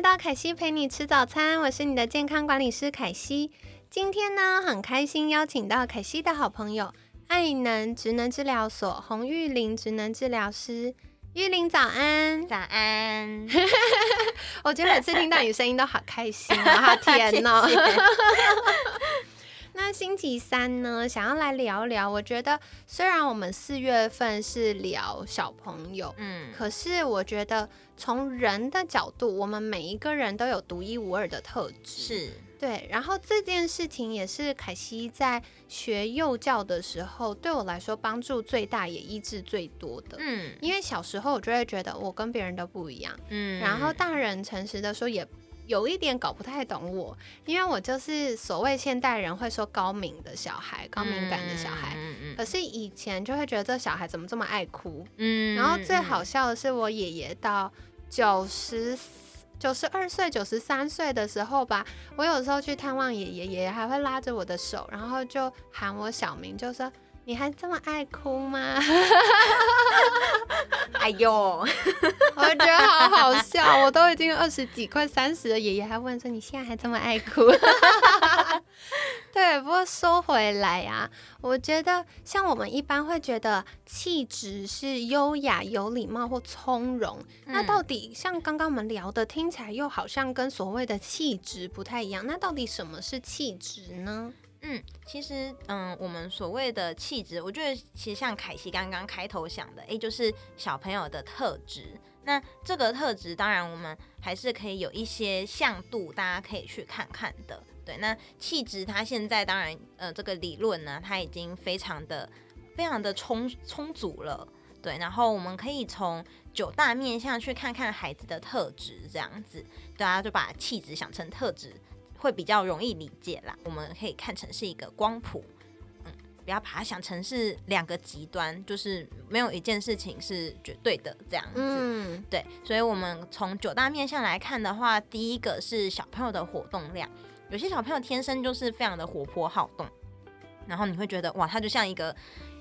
来到凯西陪你吃早餐，我是你的健康管理师凯西。今天呢，很开心邀请到凯西的好朋友爱能职能治疗所洪玉玲职能治疗师。玉玲早安，早安。我觉得每次听到你声音都好开心哦，好甜哦。那星期三呢，想要来聊聊。我觉得虽然我们四月份是聊小朋友，嗯，可是我觉得从人的角度，我们每一个人都有独一无二的特质，是对。然后这件事情也是凯西在学幼教的时候，对我来说帮助最大，也医治最多的。嗯，因为小时候我就会觉得我跟别人都不一样，嗯，然后大人诚实的说也。有一点搞不太懂我，因为我就是所谓现代人会说高敏的小孩，高敏感的小孩。可是以前就会觉得这小孩怎么这么爱哭？嗯。然后最好笑的是，我爷爷到九十九十二岁、九十三岁的时候吧，我有时候去探望爷爷，爷爷还会拉着我的手，然后就喊我小名，就说。你还这么爱哭吗？哎呦，我觉得好好笑。我都已经二十几、快三十了，爷爷还问说：“你现在还这么爱哭？” 对，不过说回来呀，我觉得像我们一般会觉得气质是优雅、有礼貌或从容。那到底像刚刚我们聊的，听起来又好像跟所谓的气质不太一样。那到底什么是气质呢？嗯，其实，嗯，我们所谓的气质，我觉得其实像凯西刚刚开头想的，诶，就是小朋友的特质。那这个特质，当然我们还是可以有一些向度，大家可以去看看的。对，那气质它现在当然，呃，这个理论呢，它已经非常的、非常的充充足了。对，然后我们可以从九大面向去看看孩子的特质，这样子，大家就把气质想成特质。会比较容易理解啦，我们可以看成是一个光谱，嗯，不要把它想成是两个极端，就是没有一件事情是绝对的这样子，嗯，对，所以我们从九大面向来看的话，第一个是小朋友的活动量，有些小朋友天生就是非常的活泼好动，然后你会觉得哇，他就像一个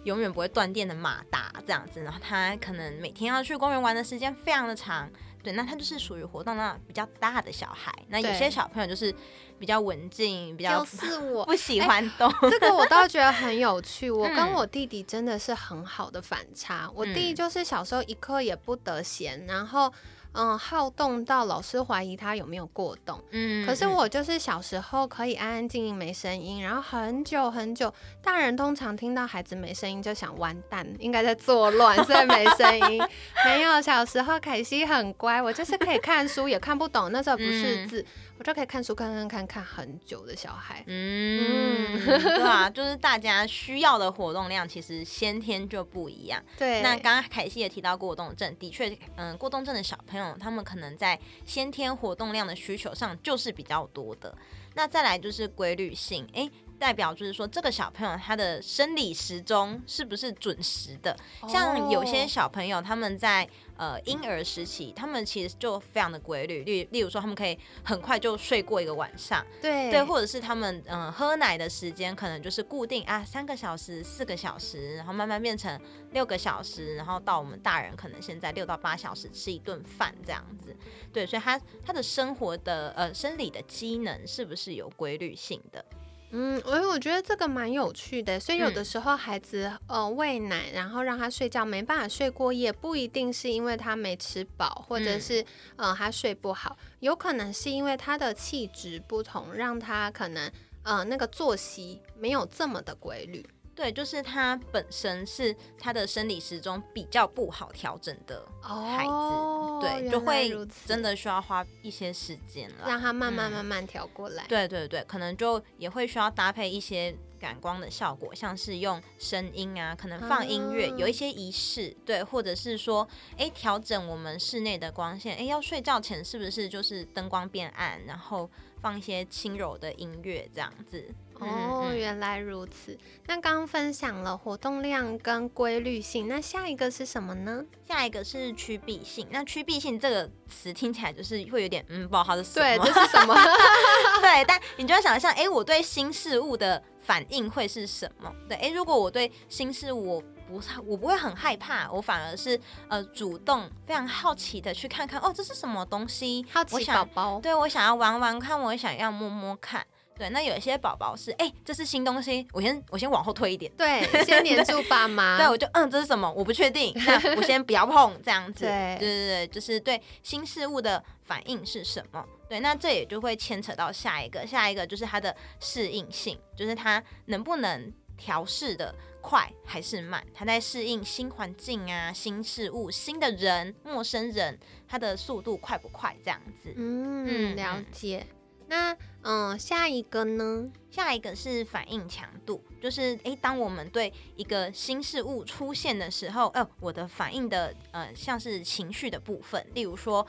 永远不会断电的马达这样子，然后他可能每天要去公园玩的时间非常的长。对，那他就是属于活动那比较大的小孩。那有些小朋友就是比较文静，比较就是我不喜欢动。这个我倒觉得很有趣。我跟我弟弟真的是很好的反差。我弟就是小时候一刻也不得闲，然后。嗯，好动到老师怀疑他有没有过动。嗯，可是我就是小时候可以安安静静没声音，然后很久很久，大人通常听到孩子没声音就想完蛋，应该在作乱，所以没声音。没有，小时候凯西很乖，我就是可以看书也看不懂，那时候不识字。我就可以看书看看看看很久的小孩，嗯，对啊，就是大家需要的活动量其实先天就不一样。对，那刚刚凯西也提到过动症，的确，嗯，过动症的小朋友他们可能在先天活动量的需求上就是比较多的。那再来就是规律性，哎。代表就是说，这个小朋友他的生理时钟是不是准时的？像有些小朋友他们在呃婴儿时期，他们其实就非常的规律。例例如说，他们可以很快就睡过一个晚上，对对，或者是他们嗯喝奶的时间可能就是固定啊三个小时、四个小时，然后慢慢变成六个小时，然后到我们大人可能现在六到八小时吃一顿饭这样子。对，所以他他的生活的呃生理的机能是不是有规律性的？嗯，我我觉得这个蛮有趣的，所以有的时候孩子呃喂奶，然后让他睡觉没办法睡过夜，不一定是因为他没吃饱，或者是呃他睡不好，有可能是因为他的气质不同，让他可能呃那个作息没有这么的规律。对，就是他本身是他的生理时钟比较不好调整的孩子，对，就会真的需要花一些时间了，让他慢慢慢慢调过来。对对对，可能就也会需要搭配一些感光的效果，像是用声音啊，可能放音乐，有一些仪式，对，或者是说，哎，调整我们室内的光线，哎，要睡觉前是不是就是灯光变暗，然后放一些轻柔的音乐这样子。哦，原来如此。那刚刚分享了活动量跟规律性，那下一个是什么呢？下一个是趋避性。那趋避性这个词听起来就是会有点嗯，不知道它是什么。对，这是什么？对，但你就要想象，哎，我对新事物的反应会是什么？对，哎，如果我对新事物我不我不会很害怕，我反而是呃主动非常好奇的去看看，哦，这是什么东西？好奇宝宝。对，我想要玩玩看，我想要摸摸看。对，那有一些宝宝是，哎，这是新东西，我先我先往后推一点，对，先黏住爸妈。对，我就嗯，这是什么？我不确定，那 我先不要碰，这样子。对对对对，就是对新事物的反应是什么？对，那这也就会牵扯到下一个，下一个就是它的适应性，就是它能不能调试的快还是慢？它在适应新环境啊、新事物、新的人、陌生人，它的速度快不快？这样子。嗯，了解。那嗯，下一个呢？下一个是反应强度，就是诶，当我们对一个新事物出现的时候，呃，我的反应的呃，像是情绪的部分，例如说，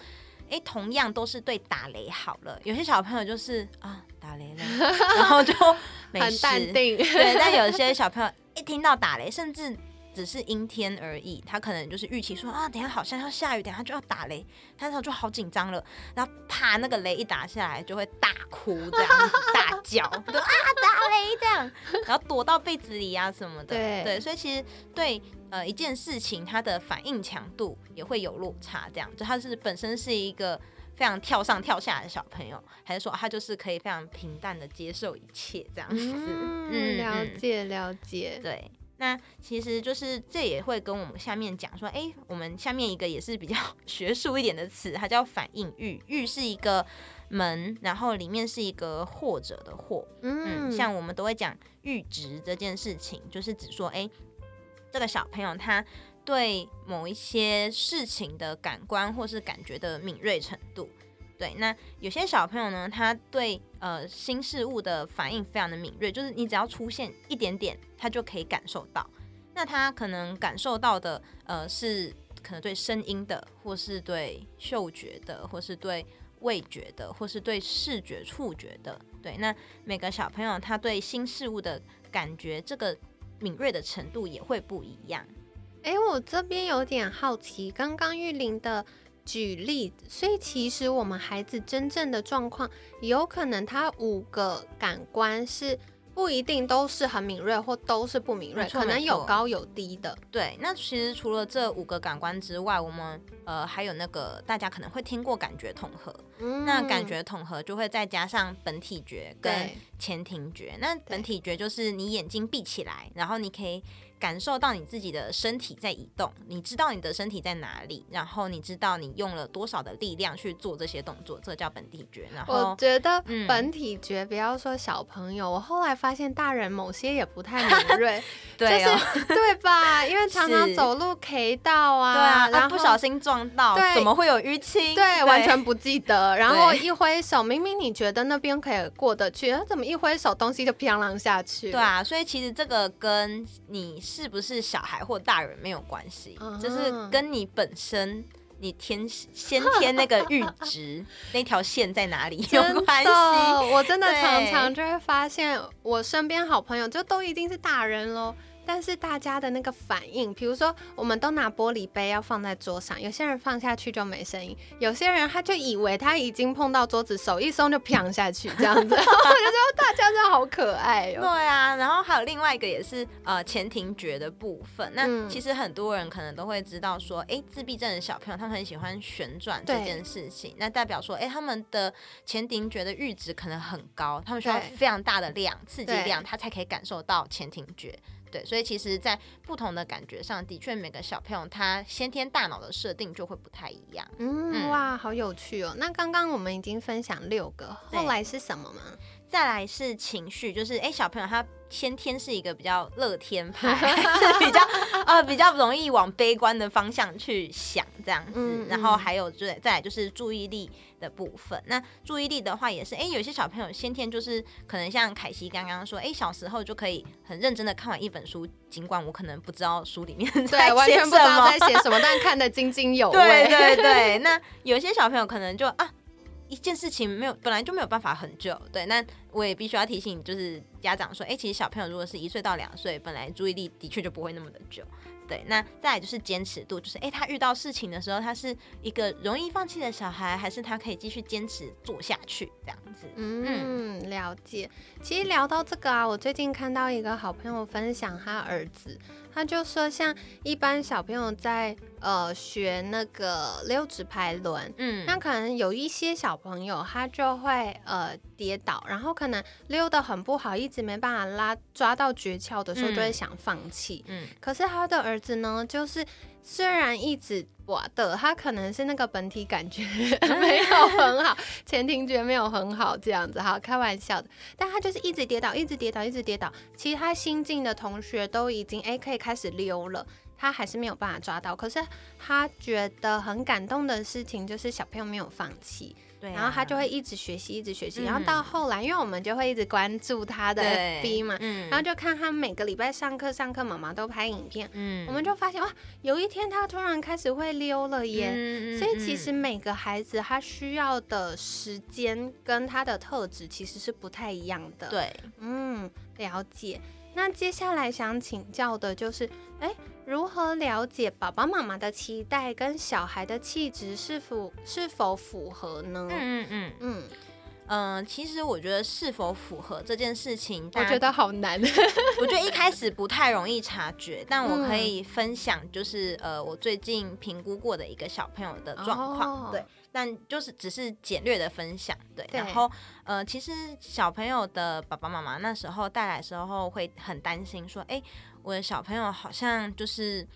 诶，同样都是对打雷好了，有些小朋友就是啊，打雷了，然后就 很淡定，对，但有些小朋友一听到打雷，甚至。只是阴天而已，他可能就是预期说啊，等下好像要下雨，等下就要打雷，他那时候就好紧张了，然后啪，那个雷一打下来，就会大哭这样子，大叫，啊打雷这样，然后躲到被子里啊什么的，对，所以其实对呃一件事情，他的反应强度也会有落差，这样就他是本身是一个非常跳上跳下的小朋友，还是说他就是可以非常平淡的接受一切这样子？嗯，了解了解，对。那其实就是这也会跟我们下面讲说，哎，我们下面一个也是比较 学术一点的词，它叫反应域。域是一个门，然后里面是一个或者的或。嗯，像我们都会讲阈值这件事情，就是指说，哎，这个小朋友他对某一些事情的感官或是感觉的敏锐程度。对，那有些小朋友呢，他对呃新事物的反应非常的敏锐，就是你只要出现一点点，他就可以感受到。那他可能感受到的呃是可能对声音的，或是对嗅觉的，或是对味觉的，或是对视觉触觉的。对，那每个小朋友他对新事物的感觉这个敏锐的程度也会不一样。哎，我这边有点好奇，刚刚玉林的。举例，所以其实我们孩子真正的状况，有可能他五个感官是不一定都是很敏锐，或都是不敏锐，可能有高有低的。对，那其实除了这五个感官之外，我们呃还有那个大家可能会听过感觉统合，那感觉统合就会再加上本体觉跟前庭觉。那本体觉就是你眼睛闭起来，然后你可以。感受到你自己的身体在移动，你知道你的身体在哪里，然后你知道你用了多少的力量去做这些动作，这叫本体觉。然后我觉得本体觉，不要说小朋友，我后来发现大人某些也不太敏锐，对哦，对吧？因为常常走路 K 到啊，对啊，然后不小心撞到，怎么会有淤青？对，完全不记得。然后一挥手，明明你觉得那边可以过得去，他怎么一挥手，东西就砰啷下去？对啊，所以其实这个跟你。是不是小孩或大人没有关系，就是跟你本身你天先天那个阈值 那条线在哪里有关系。我真的常常就会发现，我身边好朋友就都一定是大人喽。但是大家的那个反应，比如说，我们都拿玻璃杯要放在桌上，有些人放下去就没声音，有些人他就以为他已经碰到桌子，手一松就砰下去，这样子，我就觉得大家真的好可爱哦。对啊，然后还有另外一个也是呃前庭觉的部分，那其实很多人可能都会知道说，哎，自闭症的小朋友他们很喜欢旋转这件事情，那代表说，哎，他们的前庭觉的阈值可能很高，他们需要非常大的量刺激量，他才可以感受到前庭觉。对，所以其实，在不同的感觉上，的确每个小朋友他先天大脑的设定就会不太一样。嗯，哇，好有趣哦！那刚刚我们已经分享六个，后来是什么吗？再来是情绪，就是哎，小朋友他。先天是一个比较乐天派，是比较呃比较容易往悲观的方向去想这样子，然后还有就是再来就是注意力的部分。那注意力的话也是，哎，有些小朋友先天就是可能像凯西刚刚说，哎，小时候就可以很认真的看完一本书，尽管我可能不知道书里面 在完全不知道在写什么，但看得津津有味。对对对，那有些小朋友可能就啊。一件事情没有，本来就没有办法很久，对。那我也必须要提醒，就是家长说，哎，其实小朋友如果是一岁到两岁，本来注意力的确就不会那么的久。对，那再来就是坚持度，就是哎，他遇到事情的时候，他是一个容易放弃的小孩，还是他可以继续坚持做下去这样子？嗯，了解。其实聊到这个啊，我最近看到一个好朋友分享他儿子，他就说，像一般小朋友在呃学那个溜直排轮，嗯，那可能有一些小朋友他就会呃跌倒，然后可能溜得很不好，一直没办法拉抓到诀窍的时候，就会想放弃。嗯，可是他的儿子呢，就是虽然一直我的，他可能是那个本体感觉 没有很好，前庭觉没有很好，这样子哈，开玩笑的。但他就是一直跌倒，一直跌倒，一直跌倒。其他新进的同学都已经哎可以开始溜了。他还是没有办法抓到，可是他觉得很感动的事情就是小朋友没有放弃，对，然后他就会一直学习，一直学习，然后到后来，因为我们就会一直关注他的 FB 嘛，然后就看他每个礼拜上课上课，妈妈都拍影片，嗯，我们就发现哇，有一天他突然开始会溜了耶，所以其实每个孩子他需要的时间跟他的特质其实是不太一样的，对，嗯，了解。那接下来想请教的就是，哎。如何了解爸爸妈妈的期待跟小孩的气质是否是否符合呢？嗯嗯嗯嗯嗯，其实我觉得是否符合这件事情，我觉得好难。我觉得一开始不太容易察觉，但我可以分享，就是呃，我最近评估过的一个小朋友的状况，对，但就是只是简略的分享，对。然后呃，其实小朋友的爸爸妈妈那时候带来时候会很担心，说，哎。我的小朋友好像就是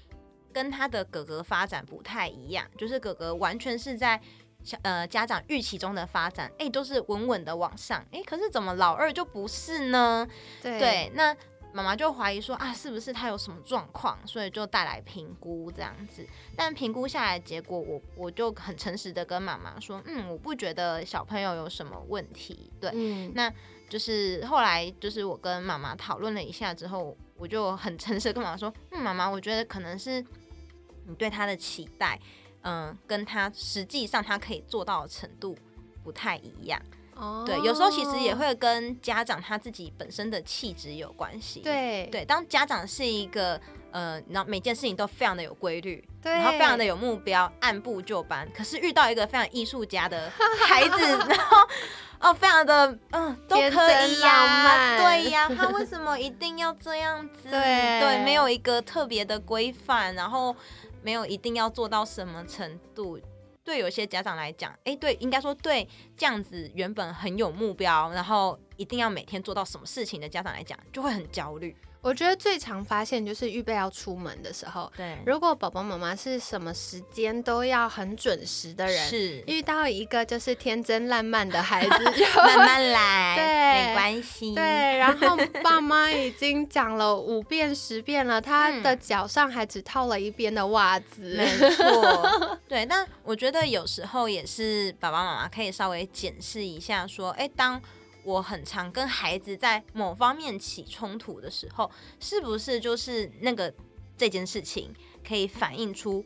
跟他的哥哥发展不太一样，就是哥哥完全是在小呃家长预期中的发展，哎，都是稳稳的往上，哎，可是怎么老二就不是呢？对，那妈妈就怀疑说啊，是不是他有什么状况，所以就带来评估这样子。但评估下来结果，我我就很诚实的跟妈妈说，嗯，我不觉得小朋友有什么问题。对，那就是后来就是我跟妈妈讨论了一下之后。我就很诚实跟妈妈说，嗯，妈妈，我觉得可能是你对他的期待，嗯，跟他实际上他可以做到的程度不太一样。哦，对，有时候其实也会跟家长他自己本身的气质有关系。对，对，当家长是一个，呃，然后每件事情都非常的有规律，然后非常的有目标，按部就班，可是遇到一个非常艺术家的孩子，然后。哦，非常的，嗯，都可以呀，对 呀，他为什么一定要这样子？对对，没有一个特别的规范，然后没有一定要做到什么程度。对有些家长来讲，哎，对，应该说对这样子原本很有目标，然后一定要每天做到什么事情的家长来讲，就会很焦虑。我觉得最常发现就是预备要出门的时候，对，如果宝宝妈妈是什么时间都要很准时的人，是遇到一个就是天真烂漫的孩子，慢慢来，对，没关系，对，然后爸妈已经讲了五遍十遍了，他的脚上还只套了一边的袜子，没错，对，但我觉得有时候也是爸爸妈妈可以稍微检视一下，说，哎，当。我很常跟孩子在某方面起冲突的时候，是不是就是那个这件事情可以反映出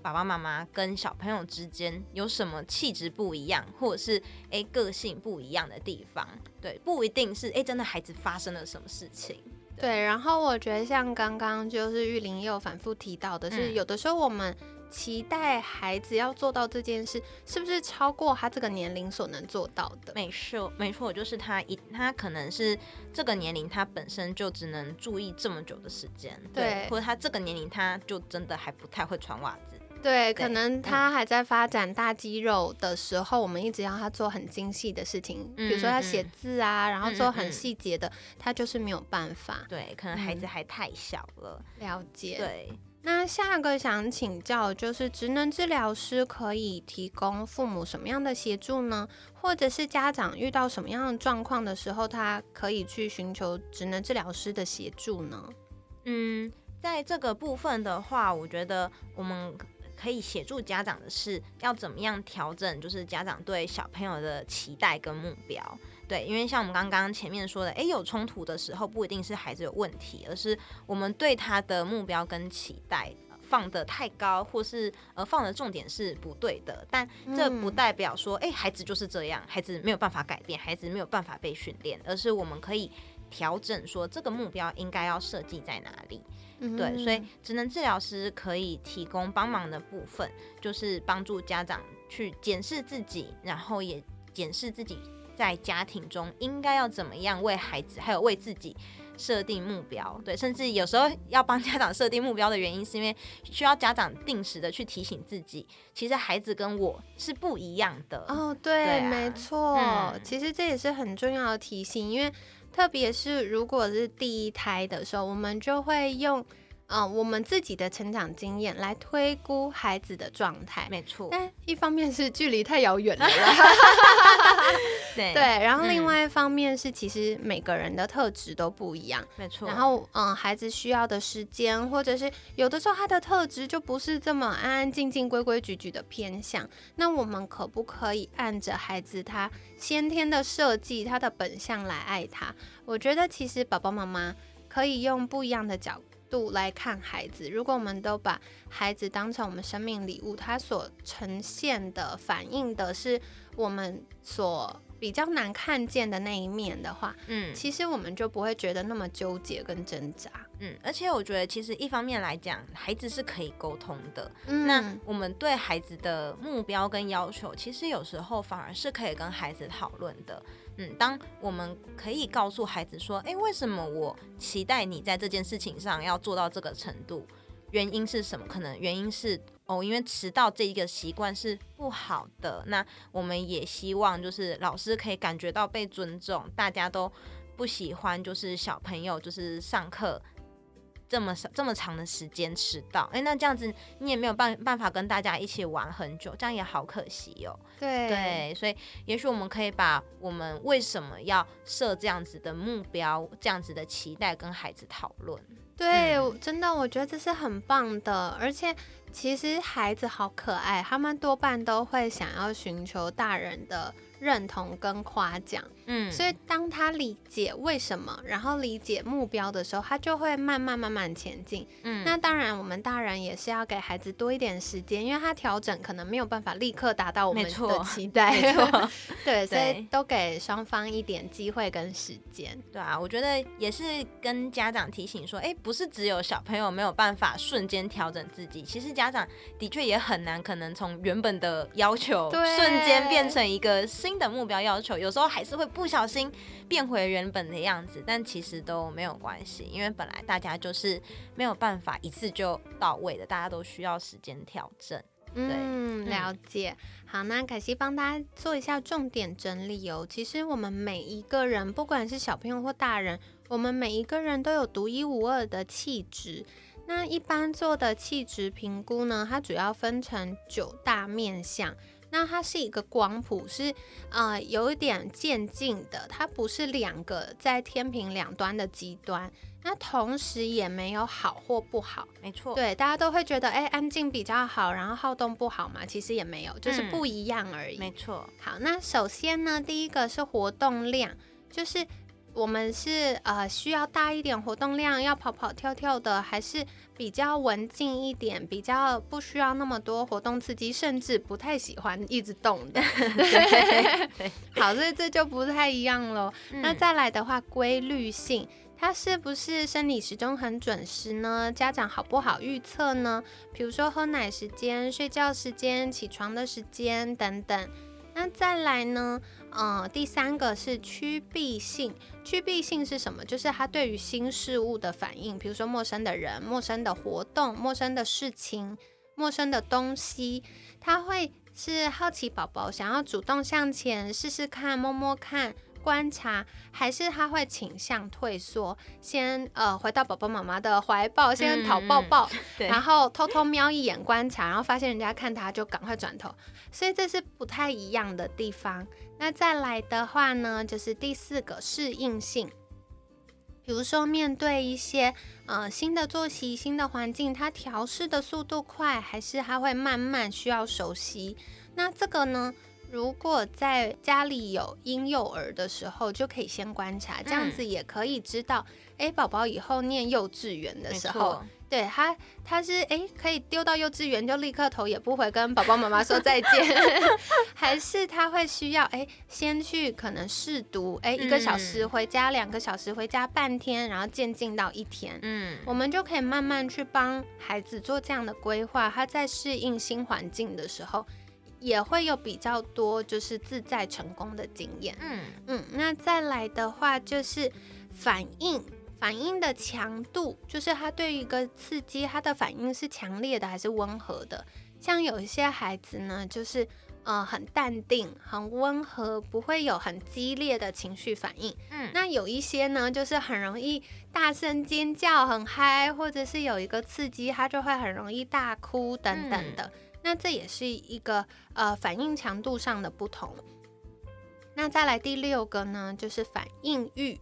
爸爸妈妈跟小朋友之间有什么气质不一样，或者是诶个性不一样的地方？对，不一定是诶真的孩子发生了什么事情。对，然后我觉得像刚刚就是玉林也有反复提到的，是有的时候我们。期待孩子要做到这件事，是不是超过他这个年龄所能做到的？没错，没错，就是他一他可能是这个年龄，他本身就只能注意这么久的时间，对，或者他这个年龄他就真的还不太会穿袜子，对，可能他还在发展大肌肉的时候，我们一直要他做很精细的事情，比如说他写字啊，然后做很细节的，他就是没有办法，对，可能孩子还太小了，了解，对。那下个想请教，就是职能治疗师可以提供父母什么样的协助呢？或者是家长遇到什么样的状况的时候，他可以去寻求职能治疗师的协助呢？嗯，在这个部分的话，我觉得我们可以协助家长的是要怎么样调整，就是家长对小朋友的期待跟目标。对，因为像我们刚刚前面说的，诶，有冲突的时候，不一定是孩子有问题，而是我们对他的目标跟期待放的太高，或是呃放的重点是不对的。但这不代表说，诶，孩子就是这样，孩子没有办法改变，孩子没有办法被训练，而是我们可以调整说，这个目标应该要设计在哪里。对，所以职能治疗师可以提供帮忙的部分，就是帮助家长去检视自己，然后也检视自己。在家庭中应该要怎么样为孩子，还有为自己设定目标？对，甚至有时候要帮家长设定目标的原因，是因为需要家长定时的去提醒自己，其实孩子跟我是不一样的。哦，对，没错，其实这也是很重要的提醒，因为特别是如果是第一胎的时候，我们就会用。嗯，我们自己的成长经验来推估孩子的状态，没错。但一方面是距离太遥远了，对对。然后另外一方面是，其实每个人的特质都不一样，没错。然后嗯，孩子需要的时间，或者是有的时候他的特质就不是这么安安静静、规规矩矩的偏向。那我们可不可以按着孩子他先天的设计、他的本相来爱他？我觉得其实爸爸妈妈可以用不一样的角。度来看孩子，如果我们都把孩子当成我们生命礼物，他所呈现的、反映的是我们所比较难看见的那一面的话，嗯，其实我们就不会觉得那么纠结跟挣扎。嗯，而且我觉得，其实一方面来讲，孩子是可以沟通的。嗯，那我们对孩子的目标跟要求，其实有时候反而是可以跟孩子讨论的。嗯，当我们可以告诉孩子说：“哎，为什么我期待你在这件事情上要做到这个程度？原因是什么？可能原因是哦，因为迟到这一个习惯是不好的。那我们也希望就是老师可以感觉到被尊重，大家都不喜欢就是小朋友就是上课。”这么少这么长的时间迟到，哎，那这样子你也没有办办法跟大家一起玩很久，这样也好可惜哦。对对，所以也许我们可以把我们为什么要设这样子的目标、这样子的期待跟孩子讨论。对，真的，我觉得这是很棒的，而且其实孩子好可爱，他们多半都会想要寻求大人的。认同跟夸奖，嗯，所以当他理解为什么，然后理解目标的时候，他就会慢慢慢慢前进。嗯，那当然，我们大人也是要给孩子多一点时间，因为他调整可能没有办法立刻达到我们的期 待。没错，对，所以都给双方一点机会跟时间。对啊，我觉得也是跟家长提醒说，哎，不是只有小朋友没有办法瞬间调整自己，其实家长的确也很难，可能从原本的要求瞬间变成一个新。新的目标要求，有时候还是会不小心变回原本的样子，但其实都没有关系，因为本来大家就是没有办法一次就到位的，大家都需要时间调整。嗯，了解。好，那凯西帮大家做一下重点整理哦。其实我们每一个人，不管是小朋友或大人，我们每一个人都有独一无二的气质。那一般做的气质评估呢，它主要分成九大面相。那它是一个光谱，是呃有一点渐进的，它不是两个在天平两端的极端。那同时也没有好或不好，没错。对，大家都会觉得哎安静比较好，然后好动不好嘛，其实也没有，就是不一样而已。没错。好，那首先呢，第一个是活动量，就是。我们是呃需要大一点活动量，要跑跑跳跳的，还是比较文静一点，比较不需要那么多活动刺激，甚至不太喜欢一直动的。对好，所以这就不太一样喽。那再来的话，规律性，它是不是生理时钟很准时呢？家长好不好预测呢？比如说喝奶时间、睡觉时间、起床的时间等等。那再来呢？呃，第三个是趋避性。趋避性是什么？就是他对于新事物的反应，比如说陌生的人、陌生的活动、陌生的事情、陌生的东西，他会是好奇宝宝，想要主动向前试试看、摸摸看，观察，还是他会倾向退缩，先呃回到宝宝妈妈的怀抱，先讨抱抱，然后偷偷瞄一眼观察，然后发现人家看他就赶快转头，所以这是不太一样的地方。那再来的话呢，就是第四个适应性，比如说面对一些呃新的作息、新的环境，它调试的速度快，还是他会慢慢需要熟悉？那这个呢？如果在家里有婴幼儿的时候，就可以先观察，这样子也可以知道，哎，宝宝以后念幼稚园的时候，对他他是哎可以丢到幼稚园就立刻头也不回跟宝宝妈妈说再见，还是他会需要哎先去可能试读，哎一个小时回家，两个小时回家半天，然后渐进到一天，嗯，我们就可以慢慢去帮孩子做这样的规划，他在适应新环境的时候。也会有比较多就是自在成功的经验，嗯。嗯，那再来的话就是反应，反应的强度，就是他对一个刺激，他的反应是强烈的还是温和的？像有一些孩子呢，就是呃很淡定，很温和，不会有很激烈的情绪反应，嗯，那有一些呢，就是很容易大声尖叫，很嗨，或者是有一个刺激，他就会很容易大哭等等的。那这也是一个呃反应强度上的不同。那再来第六个呢，就是反应欲，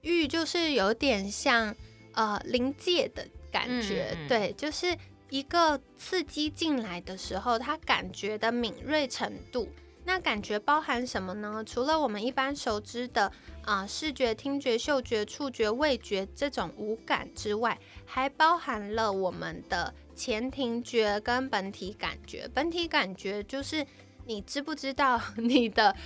欲就是有点像呃临界的感觉，对，就是一个刺激进来的时候，它感觉的敏锐程度。那感觉包含什么呢？除了我们一般熟知的啊视觉、听觉、嗅觉、触觉、味觉这种五感之外，还包含了我们的前庭觉跟本体感觉。本体感觉就是你知不知道 你的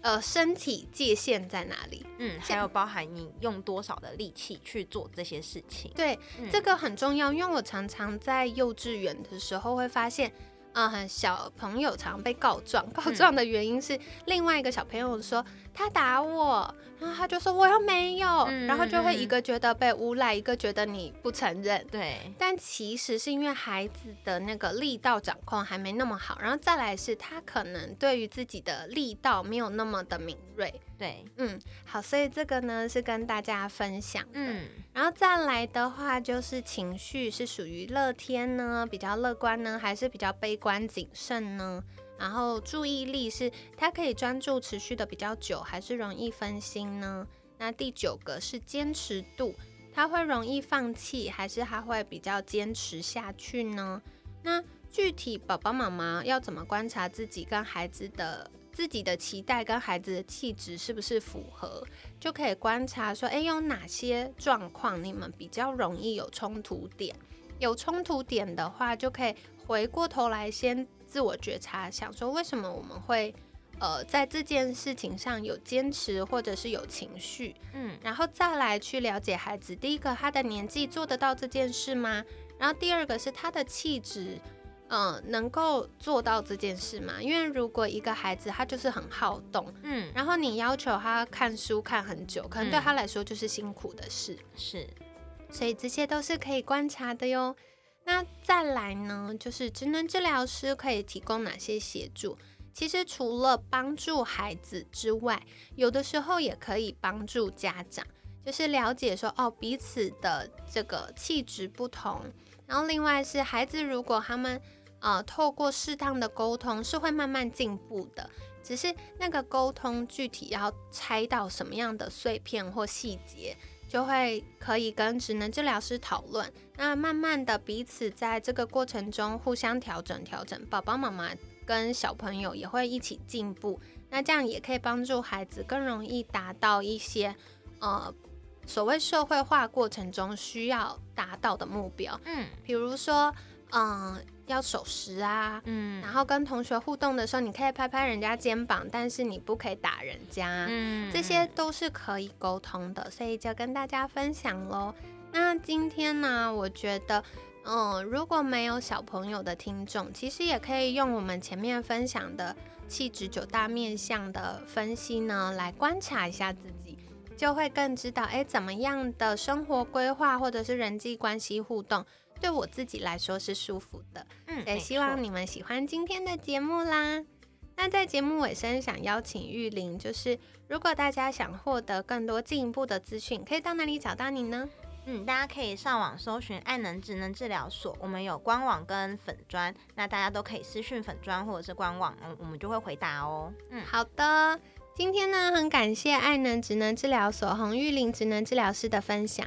呃身体界限在哪里？嗯，还有包含你用多少的力气去做这些事情。对，这个很重要，因为我常常在幼稚园的时候会发现。嗯，小朋友常被告状，告状的原因是另外一个小朋友说他打我，然后他就说我又没有，然后就会一个觉得被诬赖，一个觉得你不承认。对，但其实是因为孩子的那个力道掌控还没那么好，然后再来是他可能对于自己的力道没有那么的敏锐。对，嗯，好，所以这个呢是跟大家分享，嗯，然后再来的话就是情绪是属于乐天呢，比较乐观呢，还是比较悲观谨慎呢？然后注意力是它可以专注持续的比较久，还是容易分心呢？那第九个是坚持度，他会容易放弃，还是他会比较坚持下去呢？那具体宝宝妈妈要怎么观察自己跟孩子的？自己的期待跟孩子的气质是不是符合，就可以观察说，哎，有哪些状况你们比较容易有冲突点？有冲突点的话，就可以回过头来先自我觉察，想说为什么我们会呃在这件事情上有坚持或者是有情绪，嗯，然后再来去了解孩子。第一个，他的年纪做得到这件事吗？然后第二个是他的气质。嗯，能够做到这件事吗？因为如果一个孩子他就是很好动，嗯，然后你要求他看书看很久，可能对他来说就是辛苦的事。是，所以这些都是可以观察的哟。那再来呢，就是职能治疗师可以提供哪些协助？其实除了帮助孩子之外，有的时候也可以帮助家长，就是了解说哦彼此的这个气质不同。然后另外是孩子，如果他们呃透过适当的沟通，是会慢慢进步的。只是那个沟通具体要拆到什么样的碎片或细节，就会可以跟职能治疗师讨论。那慢慢的彼此在这个过程中互相调整调整，宝宝妈妈跟小朋友也会一起进步。那这样也可以帮助孩子更容易达到一些呃。所谓社会化过程中需要达到的目标，嗯，比如说，嗯，要守时啊，嗯，然后跟同学互动的时候，你可以拍拍人家肩膀，但是你不可以打人家，嗯，这些都是可以沟通的，所以就跟大家分享喽。那今天呢，我觉得，嗯，如果没有小朋友的听众，其实也可以用我们前面分享的气质九大面相的分析呢，来观察一下自己。就会更知道，哎，怎么样的生活规划或者是人际关系互动，对我自己来说是舒服的。嗯，也希望你们喜欢今天的节目啦。那在节目尾声，想邀请玉玲，就是如果大家想获得更多进一步的资讯，可以到哪里找到你呢？嗯，大家可以上网搜寻爱能职能治疗所，我们有官网跟粉砖，那大家都可以私讯粉砖或者是官网，嗯，我们就会回答哦。嗯，好的，今天呢，很感谢爱能职能治疗所洪玉玲职能治疗师的分享，